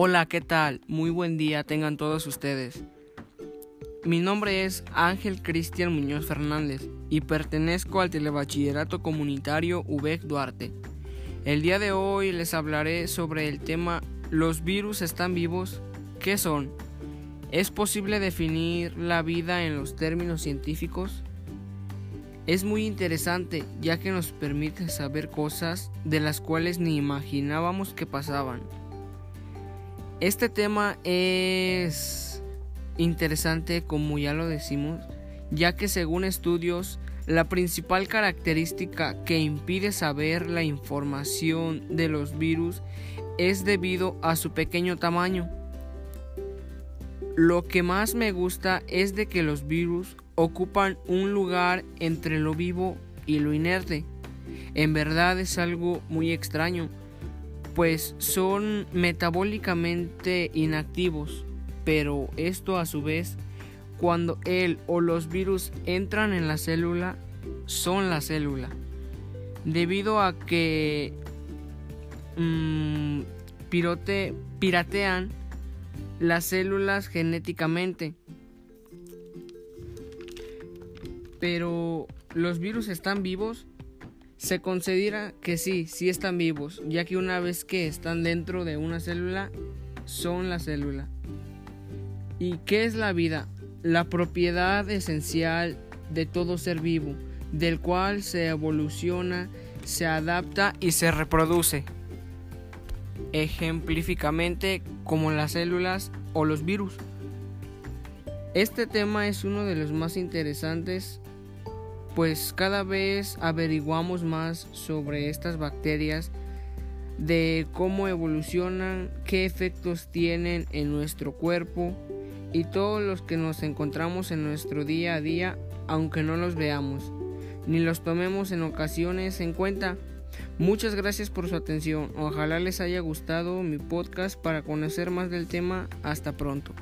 Hola, ¿qué tal? Muy buen día tengan todos ustedes. Mi nombre es Ángel Cristian Muñoz Fernández y pertenezco al Telebachillerato Comunitario UBEC Duarte. El día de hoy les hablaré sobre el tema ¿Los virus están vivos? ¿Qué son? ¿Es posible definir la vida en los términos científicos? Es muy interesante ya que nos permite saber cosas de las cuales ni imaginábamos que pasaban. Este tema es interesante como ya lo decimos, ya que según estudios, la principal característica que impide saber la información de los virus es debido a su pequeño tamaño. Lo que más me gusta es de que los virus ocupan un lugar entre lo vivo y lo inerte. En verdad es algo muy extraño, pues son metabólicamente inactivos, pero esto a su vez, cuando él o los virus entran en la célula, son la célula, debido a que pirote, piratean las células genéticamente. Pero los virus están vivos se considera que sí, sí están vivos, ya que una vez que están dentro de una célula, son la célula. ¿Y qué es la vida? La propiedad esencial de todo ser vivo, del cual se evoluciona, se adapta y se reproduce. Ejemplificamente como las células o los virus. Este tema es uno de los más interesantes pues cada vez averiguamos más sobre estas bacterias, de cómo evolucionan, qué efectos tienen en nuestro cuerpo y todos los que nos encontramos en nuestro día a día, aunque no los veamos, ni los tomemos en ocasiones en cuenta. Muchas gracias por su atención. Ojalá les haya gustado mi podcast para conocer más del tema. Hasta pronto.